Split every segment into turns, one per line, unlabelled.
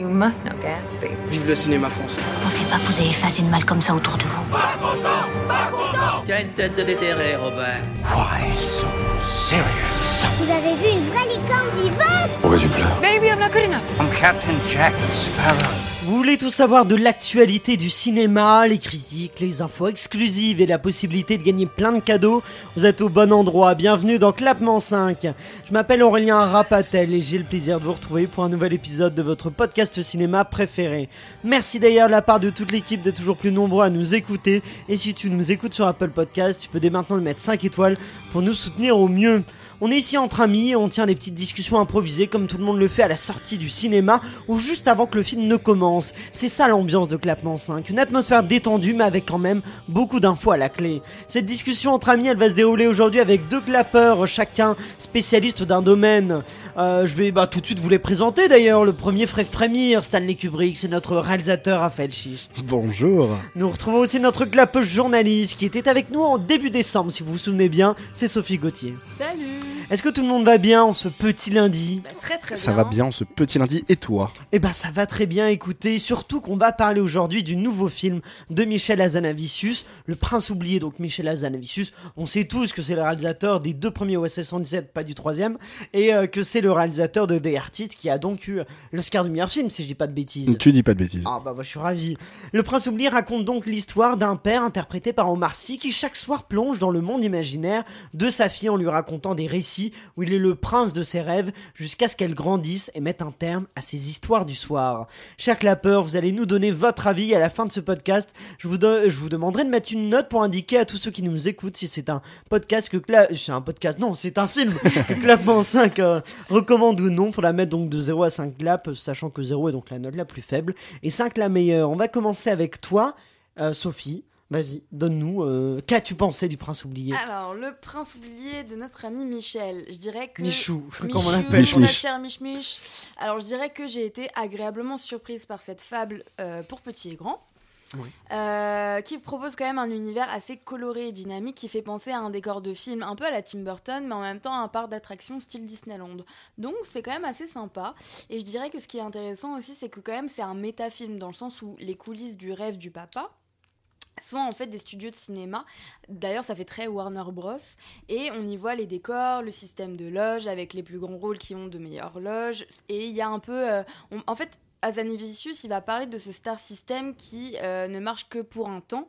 You must know Gatsby.
Vive le cinéma français.
Pensez pas que vous avez fait assez de mal comme ça autour de vous.
Tiens une tête de déterré, Robert.
Why so serious?
Vous avez vu une vraie licorne vivante?
Pourquoi tu pleures
Maybe I'm not good enough.
I'm Captain Jack Sparrow.
Vous voulez tout savoir de l'actualité du cinéma, les critiques, les infos exclusives et la possibilité de gagner plein de cadeaux Vous êtes au bon endroit, bienvenue dans Clapement 5. Je m'appelle Aurélien Rapatel et j'ai le plaisir de vous retrouver pour un nouvel épisode de votre podcast cinéma préféré. Merci d'ailleurs de la part de toute l'équipe d'être toujours plus nombreux à nous écouter et si tu nous écoutes sur Apple Podcast, tu peux dès maintenant nous mettre 5 étoiles pour nous soutenir au mieux. On est ici entre amis et on tient des petites discussions improvisées comme tout le monde le fait à la sortie du cinéma ou juste avant que le film ne commence. C'est ça l'ambiance de Clapement 5, une atmosphère détendue mais avec quand même beaucoup d'infos à la clé. Cette discussion entre amis, elle va se dérouler aujourd'hui avec deux clappeurs, chacun spécialiste d'un domaine. Euh, je vais bah, tout de suite vous les présenter d'ailleurs. Le premier ferait frémir Stanley Kubrick, c'est notre réalisateur Raphaël Chiche.
Bonjour.
Nous retrouvons aussi notre clapeuse journaliste qui était avec nous en début décembre, si vous vous souvenez bien, c'est Sophie Gauthier.
Salut
Est-ce que tout le monde va bien en ce petit lundi?
Bah, Très très
Ça
bien.
va bien ce petit lundi et toi?
Eh ben ça va très bien écoutez, surtout qu'on va parler aujourd'hui du nouveau film de Michel Hazanavicius, Le Prince oublié, donc Michel Hazanavicius, on sait tous que c'est le réalisateur des deux premiers OSS 117, pas du troisième, et euh, que c'est le réalisateur de The Artist qui a donc eu l'Oscar du meilleur film, si je dis pas de bêtises.
Tu dis pas de bêtises.
Ah bah moi je suis ravi. Le Prince oublié raconte donc l'histoire d'un père interprété par Omar Sy qui chaque soir plonge dans le monde imaginaire de sa fille en lui racontant des récits où il est le prince de ses rêves jusqu'à ce qu'elle grandisse et mette un terme à ses histoires du soir. Vous allez nous donner votre avis à la fin de ce podcast. Je vous, je vous demanderai de mettre une note pour indiquer à tous ceux qui nous écoutent si c'est un podcast que Cla- c'est un podcast non c'est un film que Clapement 5 euh, recommande ou non. Faut la mettre donc de 0 à 5 claps, sachant que 0 est donc la note la plus faible et 5 la meilleure. On va commencer avec toi, euh, Sophie. Vas-y, donne-nous. euh, Qu'as-tu pensé du prince oublié?
Alors, le prince oublié de notre ami Michel, je dirais que.
Michou, comme on
Michou,
l'appelle?
Mich, Mich.
cher Mich Mich. Alors, je dirais que j'ai été agréablement surprise par cette fable euh, pour petits et grands.
Oui.
euh, qui propose quand même un univers assez coloré et dynamique qui fait penser à un décor de film un peu à la Tim Burton mais en même temps à un parc d'attractions style Disneyland donc c'est quand même assez sympa et je dirais que ce qui est intéressant aussi c'est que quand même c'est un métafilm dans le sens où les coulisses du rêve du papa sont en fait des studios de cinéma. D'ailleurs, ça fait très Warner Bros. Et on y voit les décors, le système de loges avec les plus grands rôles qui ont de meilleures loges. Et il y a un peu. euh, en fait, Azanavicius, il va parler de ce star system qui euh, ne marche que pour un temps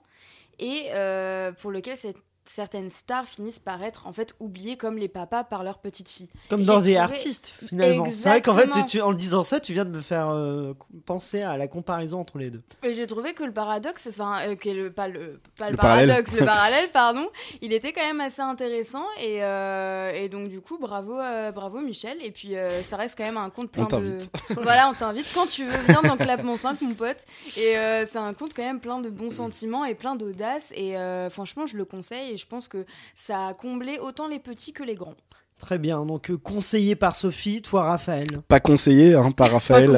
et euh, pour lequel cette- certaines stars finissent par être en fait oubliées comme les papas par leurs petites filles.
Comme dans The
trouvé-
Artist, finalement. C'est vrai qu'en fait,
Exactement.
tu- en le disant ça, tu viens de me faire euh, penser à la comparaison entre les deux.
Et j'ai trouvé que le paradoxe, enfin, euh, que le, pas le, pas le,
Le parallèle.
paradoxe, le parallèle, pardon, il était quand même assez intéressant. Et, euh, et donc, du coup, bravo, euh, bravo Michel. Et puis, euh, ça reste quand même un conte plein
On
de.
t'invite.
voilà, on t'invite quand tu veux, viens dans Clapement 5, mon pote. Et euh, c'est un conte quand même plein de bons sentiments et plein d'audace. Et euh, franchement, je le conseille et je pense que ça a comblé autant les petits que les grands.
Très bien, donc euh, conseillé par Sophie, toi Raphaël.
Pas conseillé hein, par Raphaël.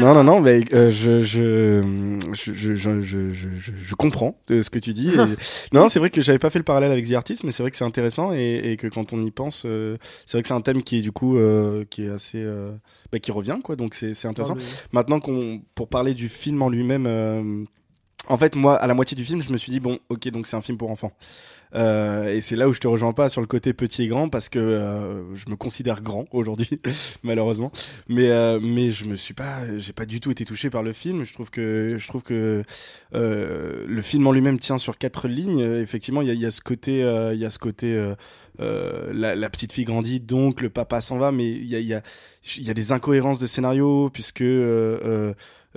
Non, non, non, mais euh, je, je, je, je, comprends euh, ce que tu dis. Non, c'est vrai que j'avais pas fait le parallèle avec The Artist, mais c'est vrai que c'est intéressant et, que quand on y pense, euh, c'est vrai que c'est un thème qui est du coup qui est assez... Bah, qui revient, quoi, donc c'est intéressant. Maintenant, pour parler du film en lui-même en fait moi à la moitié du film je me suis dit bon ok donc c'est un film pour enfants. Euh, et c'est là où je te rejoins pas sur le côté petit et grand parce que euh, je me considère grand aujourd'hui malheureusement. Mais euh, mais je me suis pas j'ai pas du tout été touché par le film. Je trouve que je trouve que euh, le film en lui-même tient sur quatre lignes. Effectivement il y a, y a ce côté il y a ce côté euh, euh, la, la petite fille grandit donc le papa s'en va mais il y a y a y a des incohérences de scénario puisque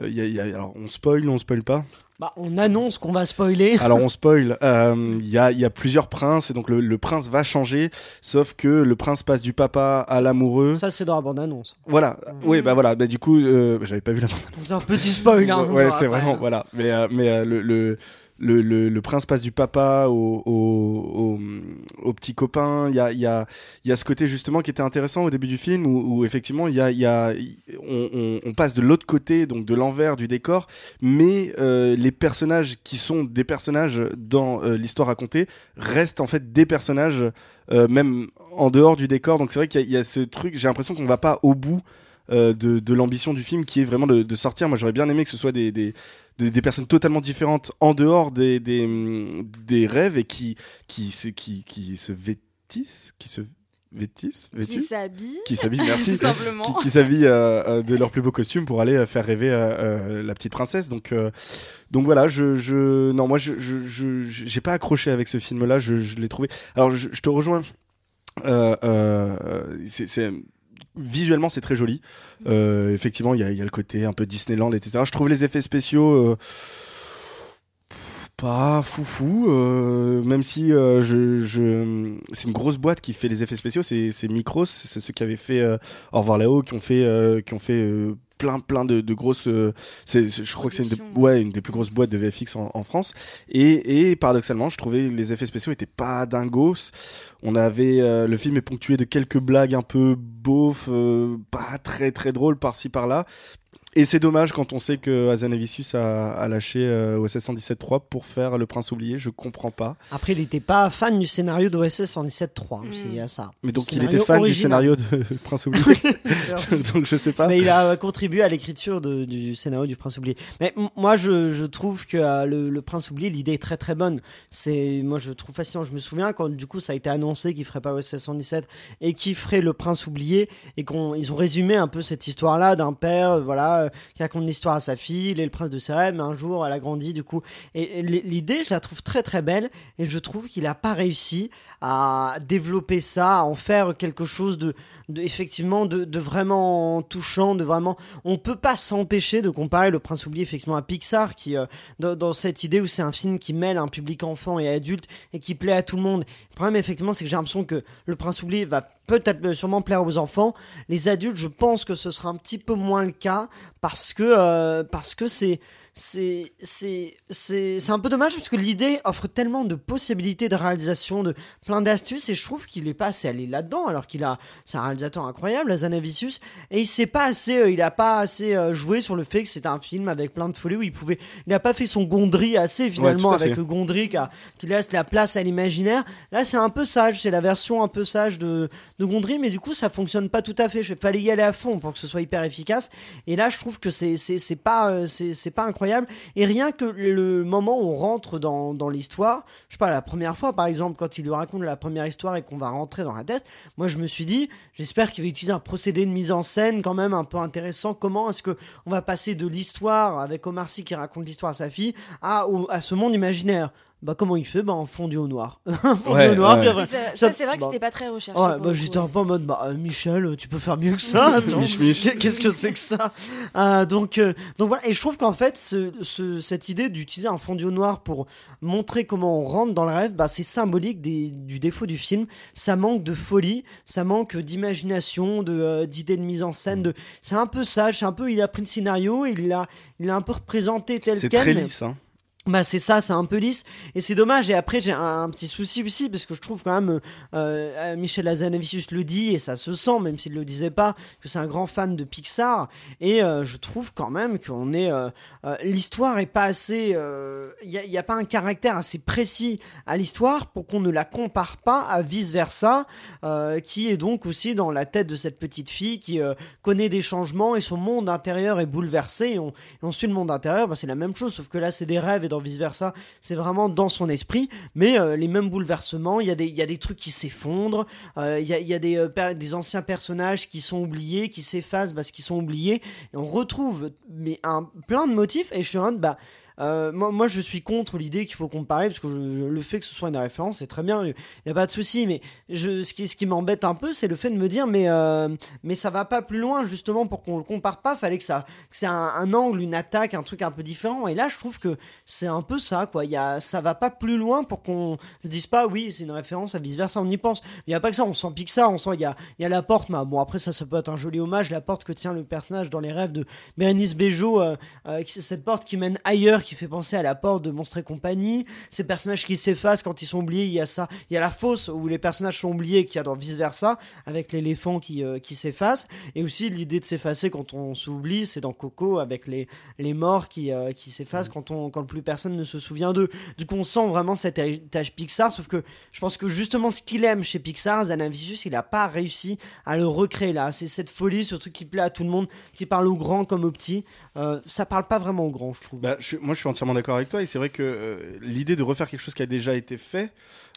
y a, il y a- alors on spoil ou on spoil pas?
Bah, on annonce qu'on va spoiler.
alors on spoil. Euh, Il y, a, y a plusieurs princes et donc le, le prince va changer, sauf que le prince passe du papa à l'amoureux.
Ça, c'est dans la bande-annonce.
Voilà. Oui, bah voilà. Bah, du coup, euh, j'avais pas vu la bande.
C'est un petit spoil, hein.
ouais, c'est vraiment voilà. Mais euh, mais euh, le, le le, le, prince passe du papa au, au, petit copain. Il y a, y, a, y a ce côté justement qui était intéressant au début du film où, où effectivement y a, y a, on, passe de l'autre côté, donc de l'envers du décor, mais euh, les personnages qui sont des personnages dans euh, l'histoire racontée restent en fait des personnages euh, même en dehors du décor. Donc c'est vrai qu'il y, y a ce truc, j'ai l'impression qu'on va pas au bout de, de l'ambition du film qui est vraiment de, de sortir. Moi, j'aurais bien aimé que ce soit des, des, des, des personnes totalement différentes en dehors des, des, des rêves et qui, qui, se, qui, qui se vêtissent, qui se vêtissent,
Qui
vêtus
s'habille.
qui s'habillent, merci, qui, qui s'habillent euh, euh, de leurs plus beaux costumes pour aller euh, faire rêver euh, euh, la petite princesse. Donc, euh, donc voilà, je, je, non, moi, je, je, je, j'ai pas accroché avec ce film-là. Je, je l'ai trouvé. Alors, je, je te rejoins. Euh, euh, c'est, c'est visuellement, c'est très joli. Euh, effectivement, il y a, y a le côté un peu Disneyland, etc. Je trouve les effets spéciaux. Pas foufou, euh, même si euh, je, je, c'est une grosse boîte qui fait les effets spéciaux, c'est, c'est Micros, c'est ceux qui avaient fait euh, Au revoir là-haut, qui ont fait, euh, qui ont fait euh, plein plein de, de grosses, euh, c'est, je crois que c'est une, ouais, une des plus grosses boîtes de VFX en, en France. Et, et paradoxalement, je trouvais les effets spéciaux étaient pas dingos. On avait, euh, le film est ponctué de quelques blagues un peu beaufs, euh, pas très très drôles par-ci par-là. Et c'est dommage quand on sait que Hazanavicius a, a lâché euh, OSS 117.3 pour faire Le Prince oublié, je comprends pas.
Après, il n'était pas fan du scénario d'OSS 117.3,
Mm.
c'est à ça.
Mais donc il était fan
original.
du scénario de Prince oublié. donc je sais pas.
Mais il a contribué à l'écriture du scénario du Prince oublié. Mais moi, je, je trouve que euh, le, le Prince oublié, l'idée est très très bonne. C'est moi, je trouve fascinant. Je me souviens quand du coup ça a été annoncé qu'il ferait pas OSS 117 et qu'il ferait le Prince oublié et qu'on ils ont résumé un peu cette histoire-là d'un père, euh, voilà, qui raconte l'histoire à sa fille, il est le prince de mais un jour elle a grandi du coup. Et, l'idée, je la trouve très très belle et je trouve qu'il a pas réussi à développer ça, à en faire quelque chose de, de effectivement de, de vraiment touchant, de vraiment. On peut pas s'empêcher de comparer Le Prince oublié effectivement à Pixar, qui euh, dans, dans cette idée où c'est un film qui mêle un public enfant et adulte et qui plaît à tout le monde. Le problème effectivement, c'est que j'ai l'impression que Le Prince oublié va peut-être sûrement plaire aux enfants. Les adultes, je pense que ce sera un petit peu moins le cas parce que euh, parce que c'est c'est c'est c'est c'est un peu dommage parce que l'idée offre tellement de possibilités de réalisation de plein d'astuces et je trouve qu'il est pas assez allé là-dedans alors qu'il a c'est un réalisateur incroyable Azanavicius et il s'est pas assez euh, il a pas assez euh, joué sur le fait que c'était un film avec plein de folie où il pouvait il a pas fait son Gondry assez finalement avec le Gondry qui, a- qui laisse la place à l'imaginaire. Là c'est un peu sage c'est la version un peu sage de de Gondry mais du coup ça fonctionne pas tout à fait. Je fallait y aller à fond pour que ce soit hyper efficace. Et là je trouve que c'est c'est c'est pas euh, c'est c'est pas incroyable et rien que le moment où on rentre dans, l'histoire, je sais pas, la première fois par exemple, quand il lui raconte la première histoire et qu'on va rentrer dans la tête, moi je me suis dit, j'espère qu'il va utiliser un procédé de mise en scène quand même un peu intéressant. Comment est-ce que on va passer de l'histoire avec Omar Sy qui raconte l'histoire à sa fille à, à ce monde imaginaire? Bah comment il fait? Bah en fondu au noir Un fondu
Ouais,
au noir
ouais.
puis après-
Oui, ça,
ça-
ça, c'est vrai que
bah,
c'était pas très recherché.
Ouais, bah j'étais un peu en mode, bah euh, Michel, tu peux faire mieux que ça. Qu'est-ce que c'est que ça? Euh, Donc, euh, donc voilà. Et je trouve qu'en fait, ce, ce- cette idée d'utiliser un fondu au noir pour montrer comment on rentre dans le rêve, bah c'est symbolique des- du défaut du film. Ça manque de folie, ça manque d'imagination, de euh, d'idées de mise en scène. De, c'est un peu sage, c'est un peu. Il a pris le scénario, il l'a, il l'a un peu représenté tel
C'est
quel.
très
mais-
lisse. Hein.
Bah c'est ça, c'est un peu lisse et c'est dommage. Et après j'ai un, petit souci aussi parce que je trouve quand même euh, euh, Michel Hazanavicius le dit et ça se sent même s'il le disait pas que c'est un grand fan de Pixar et euh, je trouve quand même qu'on est l'histoire est pas assez il y, a, y a pas un caractère assez précis à l'histoire pour qu'on ne la compare pas à vice versa qui est donc aussi dans la tête de cette petite fille qui connaît des changements et son monde intérieur est bouleversé et on suit le monde intérieur bah, c'est la même chose sauf que là c'est des rêves et dans vice versa c'est vraiment dans son esprit. Mais euh, les mêmes bouleversements il y a des y a des trucs qui s'effondrent euh, il y a, y a des, euh, des anciens personnages qui sont oubliés qui s'effacent parce qu'ils sont oubliés. On retrouve mais un plein de motifs et je suis bah euh, moi, je suis contre l'idée qu'il faut comparer parce que le fait que ce soit une référence, c'est très bien, il n'y a pas de souci. Mais ce qui, ce qui m'embête un peu, c'est le fait de me dire, mais, euh, mais ça va pas plus loin, justement, pour qu'on le compare pas. Fallait que ça, c'est un, angle, une attaque, un truc un peu différent. Et là, je trouve que c'est un peu ça, quoi. Y a, ça va pas plus loin pour qu'on se dise pas, oui, c'est une référence à vice versa, on y pense. Il y a pas que ça, on sent Pixar, on sent, il y a, y a la porte, mais bon, après, ça, ça peut être un joli hommage, la porte que tient le personnage dans les rêves de Bérénice Bejo, euh, euh, cette porte qui mène ailleurs, qui fait penser à la porte de Monstres et compagnie. Ces personnages qui s'effacent quand ils sont oubliés, il y a ça. Il y a la fosse où les personnages sont oubliés, qu'il y a dans vice versa, avec l'éléphant qui, euh, qui s'efface. Et aussi l'idée de s'effacer quand on s'oublie, c'est dans Coco avec les, les morts qui, euh, qui s'effacent quand, on, quand plus personne ne se souvient d'eux. Du coup, on sent vraiment cet héritage Pixar, sauf que je pense que justement ce qu'il aime chez Pixar, Zanavicius, il n'a pas réussi à le recréer là. C'est cette folie, ce truc qui plaît à tout le monde, qui parle aux grands comme aux petits. Euh, ça parle pas vraiment aux grands, je trouve.
Bah, je suis entièrement d'accord avec toi. Et c'est vrai que euh, l'idée de refaire quelque chose qui a déjà été fait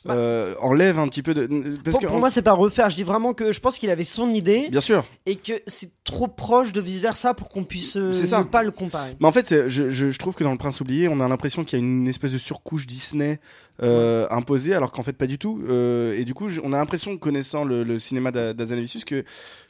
euh, enlève un petit peu de. Parce
pour,
que
pour
en-
moi, c'est pas refaire. Je dis vraiment que je pense qu'il avait son idée
bien sûr.
et que c'est trop proche de vice versa pour qu'on puisse euh,
C'est ça.
ne pas le comparer.
Mais en fait, c'est- je, je, je trouve que dans Le Prince oublié, on a l'impression qu'il y a une espèce de surcouche Disney euh, imposée, alors qu'en fait pas du tout. Euh, et du coup, je- on a l'impression, connaissant le, le cinéma d'A- d'Azanavicius, que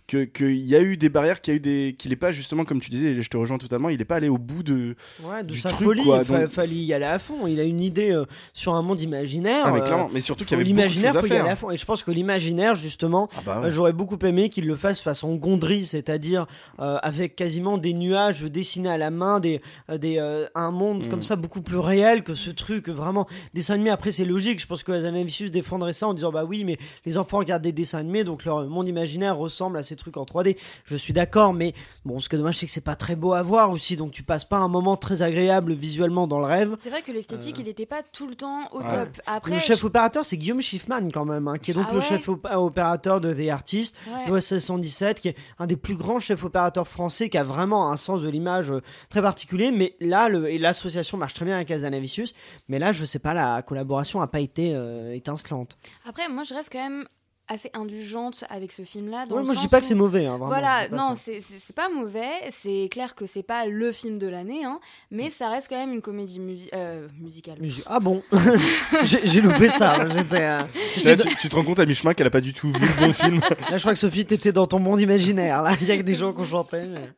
que- qu'il y a eu des barrières, qu'il y a eu des, qu'il est pas justement comme tu disais, et je te rejoins totalement, il est pas allé au bout de.
Ouais, de
du
sa
truc,
folie,
quoi,
il fallait y aller à fond. Il a une idée euh, sur un monde imaginaire.
Ah mais
euh,
clairement, mais surtout qu'il y avait
l'imaginaire, faut y aller à fond. Et je pense que l'imaginaire, justement,
Ah bah
euh, j'aurais beaucoup aimé qu'il le fasse façon Gondry, c'est-à-dire euh, avec quasiment des nuages dessinés à la main, des, des, un monde
Mm.
comme ça beaucoup plus réel que ce truc vraiment dessin animé. Après, c'est logique. Je pense que Zanavicius défendrait ça en disant bah oui, mais les enfants regardent des dessins animés, donc leur monde imaginaire ressemble à ces trucs en 3D. Je suis d'accord, mais bon, ce que dommage, c'est que c'est pas très beau à voir aussi, donc tu passes pas un moment très agréable visuellement dans le rêve.
C'est vrai que l'esthétique, il n'était pas tout le temps au
Ouais.
top. Après,
le chef opérateur, c'est Guillaume Schiffman quand même, hein, qui est donc
Ah
le
ouais
chef op- opérateur de The Artist,
Ouais.
l'OSS 117, qui est un des plus grands chefs opérateurs français, qui a vraiment un sens de l'image euh, très particulier. Mais là, l'association marche très bien avec Azanavicius, mais là, je sais pas, la collaboration a pas été euh, étincelante.
Après, moi, je reste quand même assez indulgente avec ce film-là.
Ouais, moi, je dis pas que c'est mauvais. Hein, vraiment,
Voilà, non, c'est pas mauvais. C'est clair que c'est pas le film de l'année, hein, mais ça reste quand même une comédie musi- euh, musicale.
Ah bon J'ai loupé ça. là, euh,
Là, tu, tu te rends compte à mi-chemin qu'elle a pas du tout vu le bon film.
Là, je crois que Sophie, t'étais dans ton monde imaginaire. Là, il y a que des gens qui ont chanté. mais-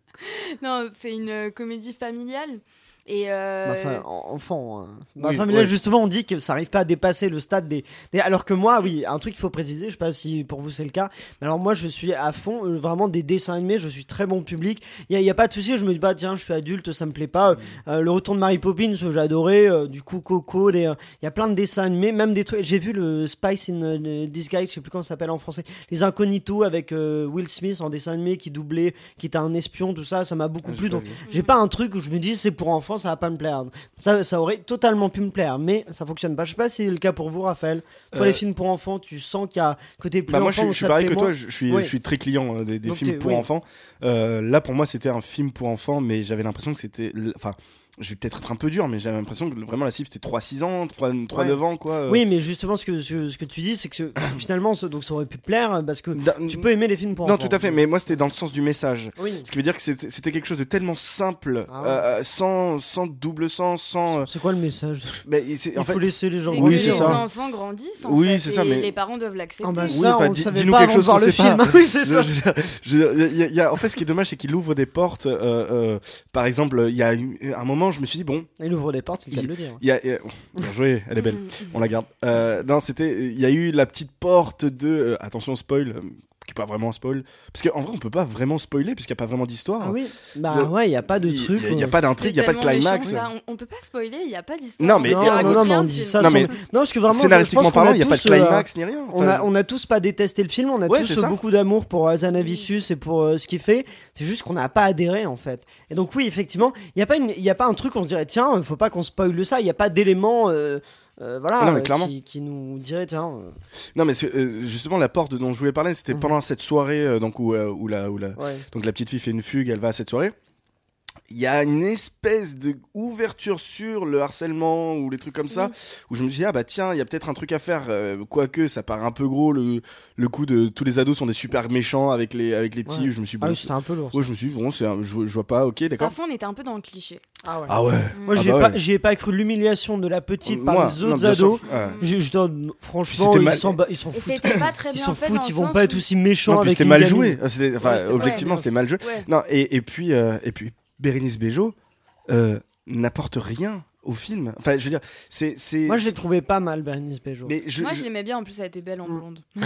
Non, c'est une euh, comédie familiale. Et euh,
Bah, enfin, en- enfant. hein. Bah,
Oui,
enfin, mais là,
ouais.
justement, on dit que ça arrive pas à dépasser le stade des, des- Alors que moi, oui, un truc qu'il faut préciser, je sais pas si pour vous c'est le cas, mais alors moi, je suis à fond, euh, vraiment des dessins animés, je suis très bon public. Il y, a- y a pas de souci, je me dis, bah tiens, je suis adulte, ça me plaît pas. Euh, le retour de Mary Poppins, euh, j'ai adoré. euh, du coup, Coco, des, euh, il y a plein de dessins animés, même des trucs. J'ai vu le Spice in Disguise, je sais plus comment ça s'appelle en français. Les Incognitos avec euh, Will Smith en dessin animé qui doublait, qui était un espion, tout ça, ça m'a beaucoup
Ah,
plu. Donc, j'ai pas un truc où je me dis c'est pour enfants, ça va pas me plaire. Ça, ça aurait totalement pu me plaire, mais ça fonctionne pas. Je sais pas si c'est le cas pour vous, Raphaël. Toi,
Euh,
les films pour enfants, tu sens qu'il y a côté plus
Bah moi
enfant,
je, suis- je pareil que toi, je, je suis,
Oui.
je suis très client euh, des, films pour
oui.
enfants. Euh, là pour moi c'était un film pour enfants, mais j'avais l'impression que c'était, enfin, je vais peut-être être un peu dur, mais j'avais l'impression que vraiment la cible c'était 3-6 ans, 3-9
Ouais.
ans quoi. euh.
Oui, mais justement, ce que, ce, ce que tu dis, c'est que finalement, ça- donc ça aurait pu plaire parce que tu peux aimer les films pour
Non
enfants.
tout à fait, mais moi c'était dans le sens du message.
Oui.
Ce qui veut dire que c'était quelque chose de tellement simple,
Ah ouais.
euh, sans, sans double sens, sans. euh,
C'est quoi le message? Il
en
faut
fait,
laisser les gens
Oui, c'est
les
ça.
enfants grandissent. En
Oui,
fait,
c'est ça, mais-
les parents doivent l'accepter.
Ah bah
Oui,
ça,
enfin,
on savait
dis-nous
pas
quelque chose
voir le film. oui, c'est ça.
En fait, ce qui est dommage, c'est qu'il ouvre des portes. par exemple, il y a un moment, je me suis dit bon,
Il ouvre des portes, c'est le cas de le dire.
il y a, il y a- bien joué, elle est belle, on la garde. Euh, non, c'était, il y a eu la petite porte de, euh, attention spoil, euh, qui est pas vraiment un spoil, parce qu'en vrai, on peut pas vraiment spoiler puisqu'il y a pas vraiment d'histoire.
Ah oui Bah ouais, il y a pas de truc.
a- il y a,
euh,
pas d'intrigue, il y a pas de climax.
méchant, ça. On, on peut pas spoiler, il y a pas d'histoire.
Non, mais-
non, non, non,
rien,
on dit ça.
Non, mais
non, parce que vraiment,
Scénaristiquement parlant,
a
il y a pas de
euh,
climax ni rien.
On a, on a tous pas détesté le film, on a
Ouais,
tous beaucoup d'amour pour euh, Zanavicius et pour euh, ce qu'il fait. C'est juste qu'on n'a pas adhéré en fait. Et donc oui, effectivement, il n'y a pas a un truc on se dirait tiens, il faut pas qu'on spoile ça. Il n'y a pas d'éléments, euh, voilà,
Non, mais
euh,
clairement.
qui, qui nous dirait tiens. euh,
Non, mais c'est, euh, justement, la porte dont je voulais parler, c'était
Mhm.
pendant cette soirée, donc où, où la, où la,
ouais.
Donc la petite fille fait une fugue, elle va à cette soirée. Il y a une espèce de ouverture sur le harcèlement ou les trucs comme ça, où je me suis dit, ah bah tiens, il y a peut-être un truc à faire, euh, quoique ça paraît un peu gros, le, le coup de tous les ados sont des super méchants avec les, avec les petits,
Ouais.
je me suis
Ah
bon,
oui, c'était un peu lourd.
ouais, je me suis dit, bon, c'est un- je, je vois pas, ok, d'accord.
Parfois, on était un peu dans le cliché.
Ah ouais.
Ah ouais.
Moi,
Ah
j'y ai,
bah
pas-
ouais.
pas cru l'humiliation de la petite par
Moi,
les
non,
autres ados.
Ouais.
Je, je donne- franchement, ils s'en ba- ils foutent.
pas très
Ils s'en foutent, ils vont pas être aussi méchants
Non,
avec
c'était mal
gamine.
joué. Ah, Enfin, objectivement,
ouais.
c'était mal joué.
Ouais.
Non, et, et puis, euh, et puis, Bérénice Bejo euh, n'apporte rien au film. Enfin, je veux dire, c'est. c'est-
Moi, je l'ai trouvé pas mal, Bernice Bejo.
Mais je,
Moi,
je-
je l'aimais bien. En plus, elle était belle en blonde.
non,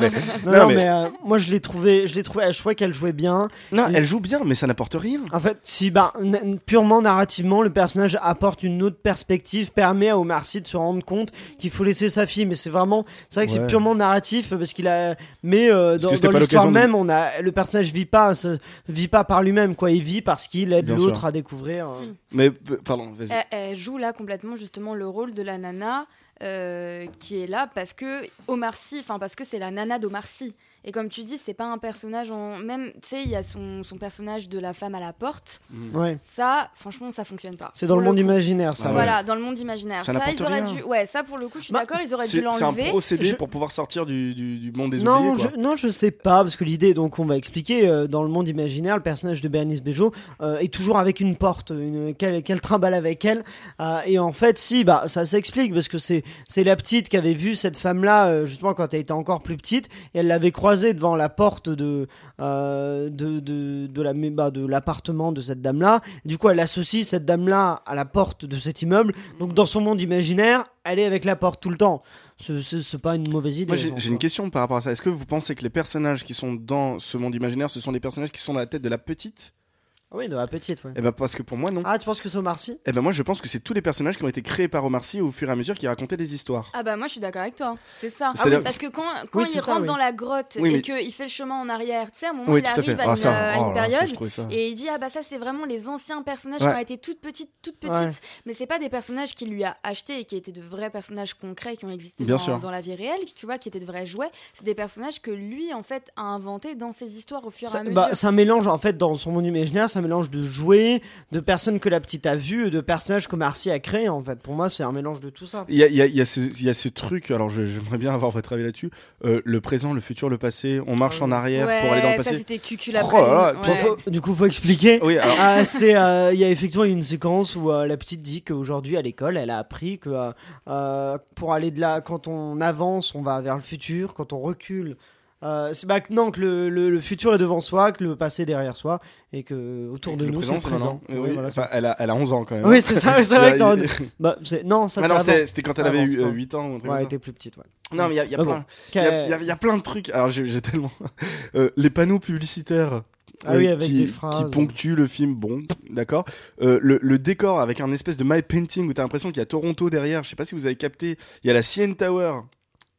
mais,
Non,
non,
non,
mais-
mais, euh, moi, je l'ai trouvé, je l'ai trouvé, je trouvais qu'elle jouait bien.
non, elle joue bien, mais ça n'apporte rien.
En fait, si, bah, n- purement narrativement, le personnage apporte une autre perspective, permet à Omar Sy de se rendre compte qu'il faut laisser sa fille. Mais c'est vraiment, c'est vrai que
Ouais.
c'est purement narratif parce qu'il a, mais euh, dans, dans l'histoire
de-
même, on a, le personnage vit pas, se- vit pas par lui-même, quoi. Il vit parce qu'il aide
Bien
l'autre
sûr.
à découvrir. euh.
Mais, p- pardon, vas-y.
Elle, joue là complètement justement le rôle de la nana euh, qui est là parce que Omar Sy, enfin parce que c'est la nana d'Omar Sy. Et comme tu dis, c'est pas un personnage en même, tu sais, il y a son, son personnage de la femme à la porte.
Ouais.
Ça, franchement, ça fonctionne pas.
C'est dans le monde
coup.
imaginaire, ça.
Ouais.
Voilà, dans le monde imaginaire.
Ça
Ça, ils auraient
rien.
dû. Ouais, ça pour le coup, je suis
Bah,
d'accord, ils auraient dû
c'est un
l'enlever.
procédé
Je-
pour pouvoir sortir du, du, du monde des
Non,
oubliés. quoi.
je, non, je sais pas, parce que l'idée, donc on va expliquer, euh, dans le monde imaginaire, le personnage de Bernice Bejo euh, est toujours avec une porte, une, qu'elle, qu'elle trimballe avec elle. euh, et en fait, si, bah, ça s'explique, parce que c'est, c'est la petite qui avait vu cette femme-là, euh, justement, quand elle était encore plus petite, et elle l'avait croisée devant la porte de, euh, de, de, de, la, bah, de l'appartement de cette dame-là. Du coup, elle associe cette dame-là à la porte de cet immeuble. Donc, dans son monde imaginaire, elle est avec la porte tout le temps. C'est, c'est, c'est pas une mauvaise idée.
Moi, j'ai j'ai une question par rapport à ça. Est-ce que vous pensez que les personnages qui sont dans ce monde imaginaire, ce sont les personnages qui sont dans la tête de la petite
Oui, de la petite, ouais.
Eh ben, parce que pour moi, non.
Ah, tu penses que c'est Omar Sy?
Eh ben, moi, je pense que c'est tous les personnages qui ont été créés par Omar Sy au fur et à mesure qui racontaient des histoires.
Ah bah moi je suis d'accord avec toi, c'est ça.
C'est-à-dire-
Parce que quand, quand
Oui,
il
ça,
rentre
oui.
dans la grotte
Oui, mais-
et qu'il fait le chemin en arrière, tu sais à un moment
Oui,
il arrive à
Ah,
une,
ça,
euh, à une
là là,
période
ça.
et il dit ah bah ça c'est vraiment les anciens personnages
Ouais.
qui ont été toutes petites, toutes petites,
Ouais.
mais c'est pas des personnages qu'il lui a achetés et qui étaient de vrais personnages concrets qui ont existé
Bien
dans,
sûr.
dans la vie réelle, tu vois, qui étaient de vrais jouets. C'est des personnages que lui en fait a inventés dans ses histoires au fur et à mesure.
bah, C'est un mélange, en fait, dans son monde imaginaire, un mélange de jouets, de personnes que la petite a vues, et de personnages qu'Omar Sy a créés, en fait. Pour moi, c'est un mélange de tout ça.
Il y a, y a- y a ce, il y a ce truc, alors j'aimerais bien avoir votre avis là-dessus. Euh, le présent, le futur, le passé, on marche en arrière
ouais,
pour aller dans le
ça
passé.
c'était cucul
Oh
après.
là là,
lui.
puis
Ouais.
Faut- du coup, faut expliquer.
Oui, alors,
Ah, c'est, euh, il y a effectivement une séquence où euh, la petite dit qu'aujourd'hui à l'école, elle a appris que pour aller de là, quand on avance, on va vers le futur, quand on recule. Euh, c'est bah, que le, le- le futur est devant soi, que le passé est derrière soi, et que autour de nous c'est le présent.
maintenant.
Oui,
Oui,
voilà,
enfin, elle, a, elle a 11 ans quand même.
Oui, c'est ça, c'est vrai que bah, non, ça
Ah c'était quand elle avait eu
pas.
8 ans ou un truc
Ouais, elle était plus petite, ouais.
Non, mais il y y a
Mais
plein.
bon.
Y, a, y plein de trucs. Alors j'ai tellement Euh, les panneaux publicitaires.
Ah oui,
euh,
avec
qui,
des phrases.
qui ponctuent le film. Bon, d'accord. Euh, le, le décor avec un espèce de my painting où t'as l'impression qu'il y a Toronto derrière. Je sais pas si vous avez capté. Il y a la CN Tower.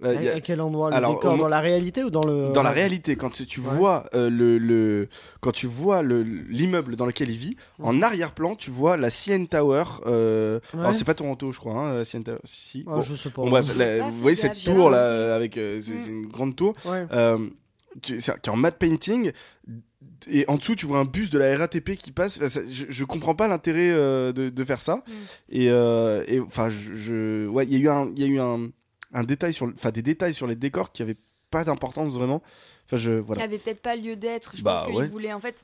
Euh, a-
À, quel endroit le
Alors,
décor Dans la réalité ou dans le
dans la réalité, quand tu, tu
Ouais.
vois euh, le, le quand tu vois le l'immeuble dans lequel il vit, en arrière-plan, tu vois la CN Tower. Euh,
Ouais.
Alors c'est pas Toronto, je crois. Hein, CN Tower. Si.
Ah,
Bon.
Je sais pas.
Bon, bref, la- vous voyez cette tour là avec euh, c'est
Mm.
c'est une grande tour
Ouais.
euh, tu- c'est- qui est en matte painting et en dessous tu vois un bus de la RATP qui passe Enfin, ça- je, je comprends pas l'intérêt euh, de, de faire ça
Mm.
et euh, enfin je, je- ouais il y a eu un il y a eu un, un détail sur enfin des détails sur les décors qui avaient pas d'importance vraiment enfin je
qui
voilà
avait peut-être pas lieu d'être. Je
Bah,
pense qu'il
ouais.
voulait en fait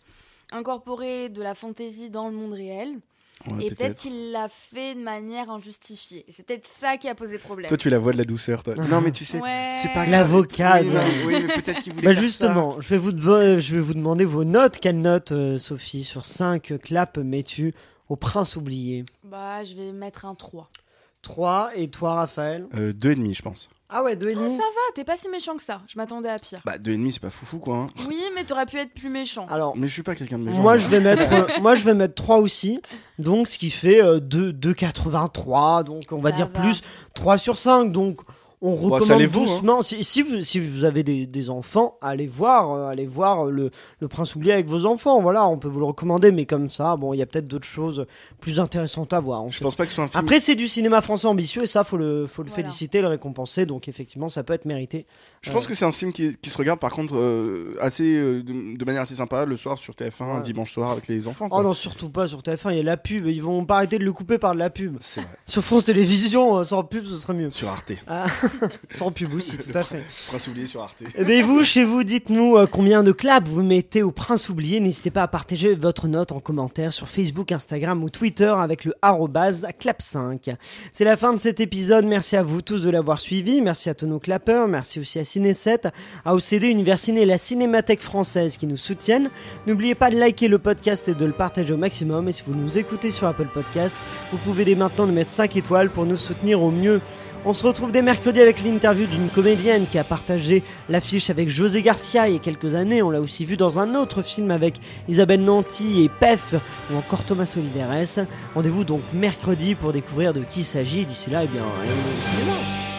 incorporer de la fantaisie dans le monde réel.
Ouais,
et peut-être qu'il l'a fait de manière injustifiée. C'est peut-être ça qui a posé problème.
toi tu la voix de la douceur toi non mais tu sais
Ouais.
c'est pas.
L'avocat.
oui, non, oui, mais peut-être qu'il voulait
Bah
ça.
justement, je vais, vous de- je vais vous demander vos notes. Quelle note, euh, Sophie, sur 5 claps mets-tu au prince oublié?
Bah, je vais mettre un 3.
3 et toi, Raphaël
euh, deux et demi je pense
Ah ouais, 2,5
Oh, ça va, t'es pas si méchant que ça. Je m'attendais à pire.
bah deux et demi c'est pas foufou quoi hein.
Oui, mais t'aurais pu être plus méchant.
Alors,
mais je suis pas quelqu'un de méchant
moi je, vais mettre, euh, moi je vais mettre 3 aussi. Donc, ce qui fait euh, 2 2,83. Donc, on va
Ça
dire
va.
plus 3 sur 5. Donc, on
ça
recommande
vaut, hein.
doucement. Si, si, vous, si vous avez des, des enfants, allez voir, euh, allez voir le, le Prince oublié avec vos enfants. Voilà, on peut vous le recommander, mais comme ça, bon, il y a peut-être d'autres choses plus intéressantes à voir. en
je
fait.
pense pas que ce soit un film
Après, c'est du cinéma français ambitieux et ça, faut le, faut le
Voilà.
féliciter, le récompenser. Donc, effectivement, ça peut être mérité.
Je pense que c'est un film qui, qui se regarde par contre euh, assez euh, de, de manière assez sympa le soir sur TF1 un
Ouais.
dimanche soir avec les enfants. quoi.
Oh non, surtout pas sur TF1, il y a la pub. Ils vont pas arrêter de le couper par de la pub.
Vrai.
Sur France Télévisions, euh, sans pub, ce serait mieux.
Sur Arte.
Ah. Sans pub aussi, tout à fait.
Prince oublié sur Arte.
Et bien vous, chez vous, dites-nous euh, combien de claps vous mettez au prince oublié. N'hésitez pas à partager votre note en commentaire sur Facebook, Instagram ou Twitter avec le arrobase clap5. C'est la fin de cet épisode. Merci à vous tous de l'avoir suivi. Merci à tous nos clappeurs. Merci aussi à Ciné7, à OCD Univers Ciné et la Cinémathèque française qui nous soutiennent. N'oubliez pas de liker le podcast et de le partager au maximum. Et si vous nous écoutez sur Apple Podcast, vous pouvez dès maintenant nous mettre 5 étoiles pour nous soutenir au mieux. On se retrouve dès mercredi avec l'interview d'une comédienne qui a partagé l'affiche avec José Garcia il y a quelques années. On l'a aussi vu dans un autre film avec Isabelle Nanty et Pef ou encore Thomas Solidares. Rendez-vous donc mercredi pour découvrir de qui s'agit. D'ici là, eh bien, au cinéma.